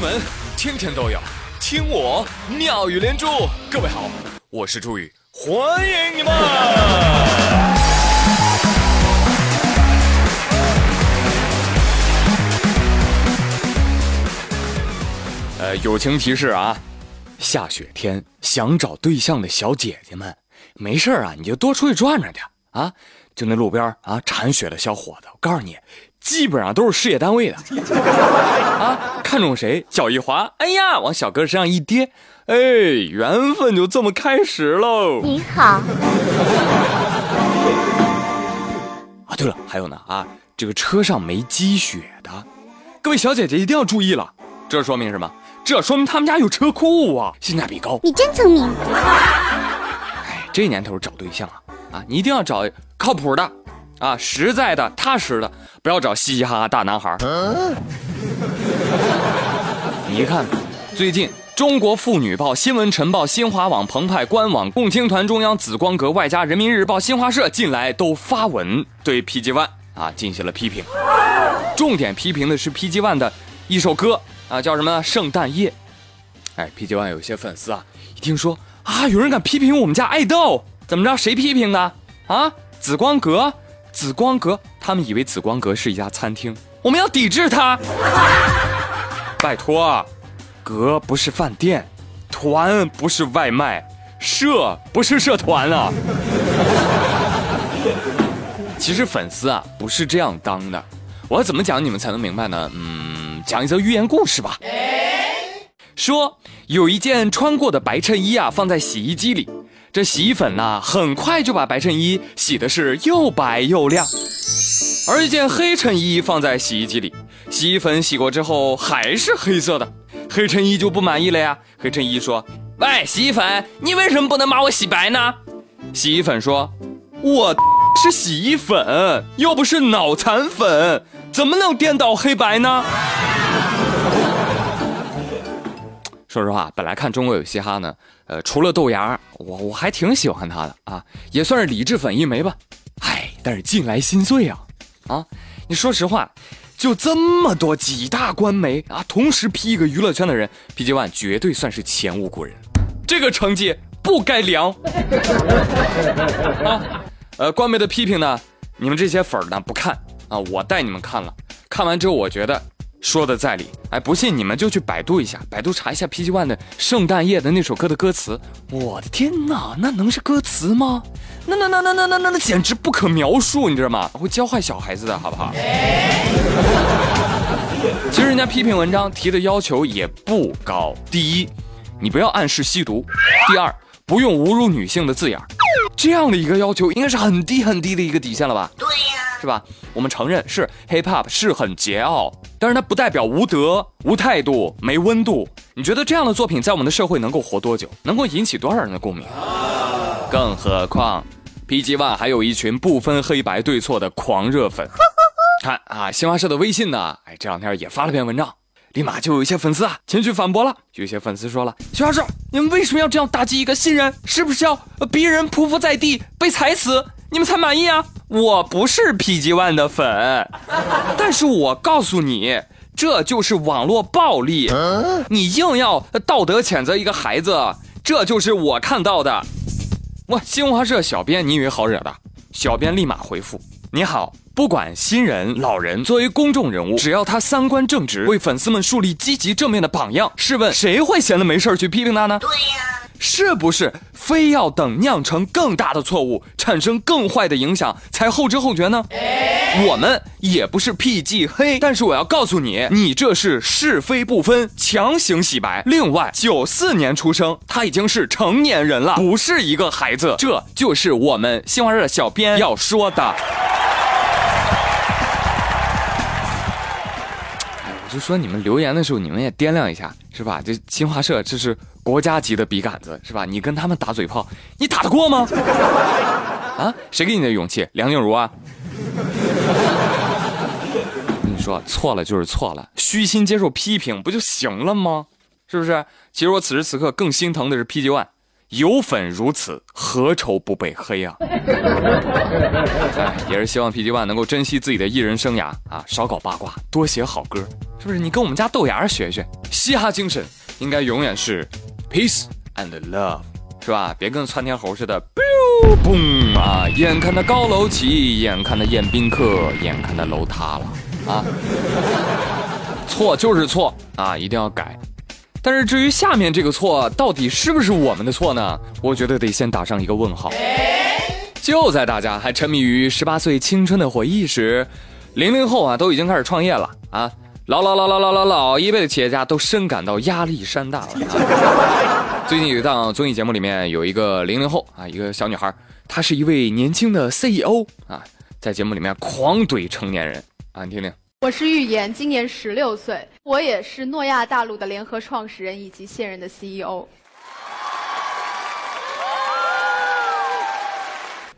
闻天天都有，听我妙语连珠。各位好，我是朱宇，欢迎你们。呃，友情提示啊，下雪天想找对象的小姐姐们，没事啊，你就多出去转转去啊。就那路边啊铲雪的小伙子，我告诉你。基本上都是事业单位的 啊，看中谁，脚一滑，哎呀，往小哥身上一跌，哎，缘分就这么开始喽。你好。啊，对了，还有呢啊，这个车上没积雪的，各位小姐姐一定要注意了，这说明什么？这说明他们家有车库啊，性价比高。你真聪明。哎，这年头找对象啊，啊，你一定要找靠谱的。啊，实在的、踏实的，不要找嘻嘻哈哈大男孩。你看，最近《中国妇女报》《新闻晨报》《新华网》澎湃官网、共青团中央、紫光阁外加人民日报、新华社近来都发文对 PG One 啊进行了批评，重点批评的是 PG One 的一首歌啊，叫什么《圣诞夜》。哎，PG One 有些粉丝啊，一听说啊有人敢批评我们家爱豆，怎么着？谁批评的？啊，紫光阁。紫光阁，他们以为紫光阁是一家餐厅，我们要抵制它。拜托，阁不是饭店，团不是外卖，社不是社团啊。其实粉丝啊不是这样当的，我要怎么讲你们才能明白呢？嗯，讲一则寓言故事吧。说有一件穿过的白衬衣啊，放在洗衣机里。这洗衣粉呐，很快就把白衬衣洗的是又白又亮，而一件黑衬衣放在洗衣机里，洗衣粉洗过之后还是黑色的，黑衬衣就不满意了呀。黑衬衣说：“喂，洗衣粉，你为什么不能把我洗白呢？”洗衣粉说：“我是洗衣粉，又不是脑残粉，怎么能颠倒黑白呢？”说实话，本来看中国有嘻哈呢，呃，除了豆芽，我我还挺喜欢他的啊，也算是理智粉一枚吧。唉，但是近来心碎啊，啊，你说实话，就这么多几大官媒啊，同时批一个娱乐圈的人，PG One 绝对算是前无古人，这个成绩不该凉。啊，呃，官媒的批评呢，你们这些粉呢不看啊，我带你们看了，看完之后我觉得。说的在理，哎，不信你们就去百度一下，百度查一下 PG One 的《圣诞夜》的那首歌的歌词。我的天哪，那能是歌词吗？那那那那那那那那简直不可描述，你知道吗？会教坏小孩子的，好不好？其实人家批评文章提的要求也不高。第一，你不要暗示吸毒；第二，不用侮辱女性的字眼。这样的一个要求，应该是很低很低的一个底线了吧？对呀。是吧？我们承认是 hip hop 是很桀骜，但是它不代表无德、无态度、没温度。你觉得这样的作品在我们的社会能够活多久？能够引起多少人的共鸣？更何况，PG One 还有一群不分黑白对错的狂热粉。看啊，新华社的微信呢，哎，这两天也发了篇文章，立马就有一些粉丝啊前去反驳了。有些粉丝说了：“新华社，你们为什么要这样打击一个新人？是不是要逼人匍匐在地被踩死，你们才满意啊？”我不是 PG One 的粉，但是我告诉你，这就是网络暴力。你硬要道德谴责一个孩子，这就是我看到的。我新华社小编，你以为好惹的？小编立马回复：你好，不管新人老人，作为公众人物，只要他三观正直，为粉丝们树立积极正面的榜样，试问谁会闲的没事去批评他呢？对呀。是不是非要等酿成更大的错误，产生更坏的影响才后知后觉呢？我们也不是 PG 黑，但是我要告诉你，你这是是非不分，强行洗白。另外，九四年出生，他已经是成年人了，不是一个孩子。这就是我们新华社小编要说的。就说你们留言的时候，你们也掂量一下，是吧？这新华社这是。国家级的笔杆子是吧？你跟他们打嘴炮，你打得过吗？啊，谁给你的勇气？梁静茹啊！我跟你说，错了就是错了，虚心接受批评不就行了吗？是不是？其实我此时此刻更心疼的是 PG One，有粉如此，何愁不被黑啊？哎，也是希望 PG One 能够珍惜自己的艺人生涯啊，少搞八卦，多写好歌，是不是？你跟我们家豆芽学学，嘻哈精神应该永远是 peace and love，是吧？别跟窜天猴似的，biu 嘣啊！眼看那高楼起，眼看那宴宾客，眼看那楼塌了啊！错就是错啊，一定要改。但是至于下面这个错到底是不是我们的错呢？我觉得得先打上一个问号。就在大家还沉迷于十八岁青春的回忆时，零零后啊都已经开始创业了啊！老老老老老老老一辈的企业家都深感到压力山大了。最近有一档综艺节目里面有一个零零后啊，一个小女孩，她是一位年轻的 CEO 啊，在节目里面狂怼成年人啊，你听听。我是预言，今年十六岁，我也是诺亚大陆的联合创始人以及现任的 CEO。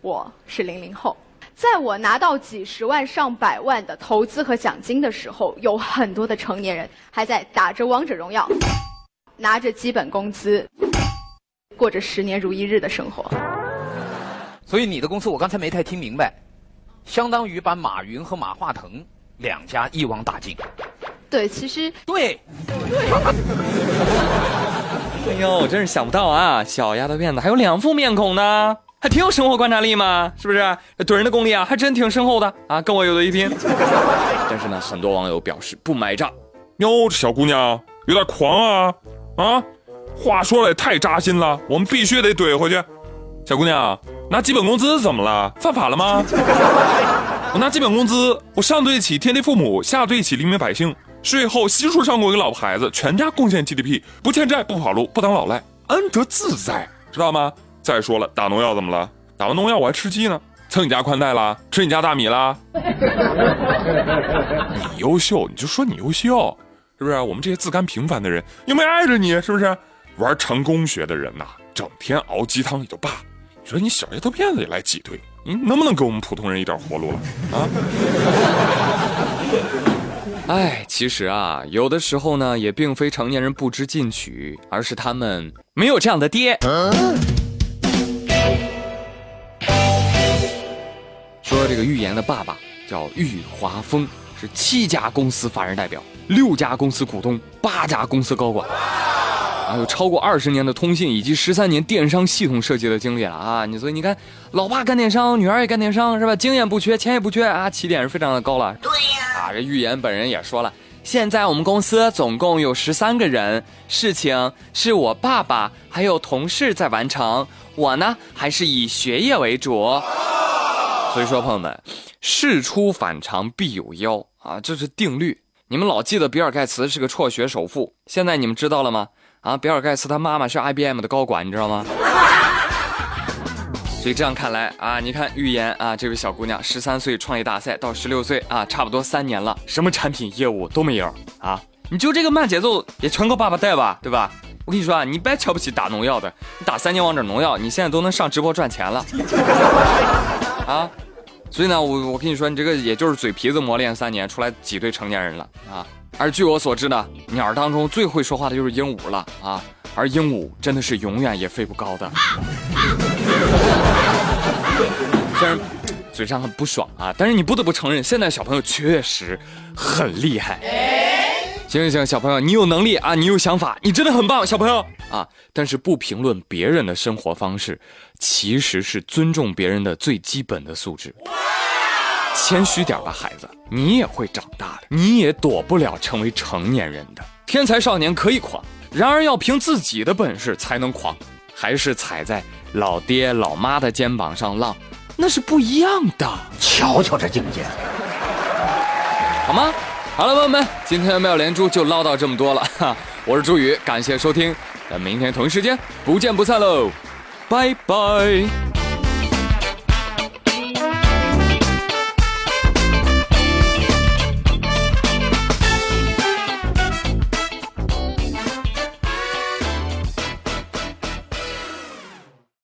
我是零零后，在我拿到几十万上百万的投资和奖金的时候，有很多的成年人还在打着王者荣耀，拿着基本工资，过着十年如一日的生活。所以你的公司我刚才没太听明白，相当于把马云和马化腾。两家一网打尽，对，其实对，对 哎呦，真是想不到啊！小丫头片子还有两副面孔呢，还挺有生活观察力嘛，是不是？怼人的功力啊，还真挺深厚的啊，跟我有的一拼。但是呢，很多网友表示不买账。哟，这小姑娘有点狂啊啊！话说的也太扎心了，我们必须得怼回去。小姑娘拿基本工资怎么了？犯法了吗？我拿基本工资，我上对得起天地父母，下对得起黎民百姓，税后悉数上供给老婆孩子，全家贡献 GDP，不欠债，不跑路，不当老赖，安得自在，知道吗？再说了，打农药怎么了？打完农药我还吃鸡呢，蹭你家宽带啦，吃你家大米啦。你优秀，你就说你优秀，是不是？我们这些自甘平凡的人又没碍着你，是不是？玩成功学的人呐，整天熬鸡汤也就罢，你说你小丫头片子也来挤兑。你能不能给我们普通人一点活路了啊？哎，其实啊，有的时候呢，也并非成年人不知进取，而是他们没有这样的爹。说这个预言的爸爸叫玉华峰，是七家公司法人代表，六家公司股东，八家公司高管。有超过二十年的通信以及十三年电商系统设计的经历了啊！你所以你看，老爸干电商，女儿也干电商，是吧？经验不缺，钱也不缺啊，起点是非常的高了。对呀，啊，这预言本人也说了，现在我们公司总共有十三个人，事情是我爸爸还有同事在完成，我呢还是以学业为主。所以说，朋友们，事出反常必有妖啊，这是定律。你们老记得比尔盖茨是个辍学首富，现在你们知道了吗？啊，比尔盖茨他妈妈是 IBM 的高管，你知道吗？所以这样看来啊，你看预言啊，这位小姑娘十三岁创业大赛到十六岁啊，差不多三年了，什么产品业务都没有啊。你就这个慢节奏也全靠爸爸带吧，对吧？我跟你说啊，你别瞧不起打农药的，你打三年王者农药，你现在都能上直播赚钱了 啊。所以呢，我我跟你说，你这个也就是嘴皮子磨练三年出来挤兑成年人了啊。而据我所知呢，鸟儿当中最会说话的就是鹦鹉了啊！而鹦鹉真的是永远也飞不高的。虽然嘴上很不爽啊，但是你不得不承认，现在小朋友确实很厉害。行行行，小朋友，你有能力啊，你有想法，你真的很棒，小朋友啊！但是不评论别人的生活方式，其实是尊重别人的最基本的素质。谦虚点吧，孩子，你也会长大的，你也躲不了成为成年人的。天才少年可以狂，然而要凭自己的本事才能狂，还是踩在老爹老妈的肩膀上浪，那是不一样的。瞧瞧这境界，好吗？好了，朋友们，今天的妙连珠就唠叨这么多了。哈，我是朱宇，感谢收听，咱明天同一时间不见不散喽，拜拜。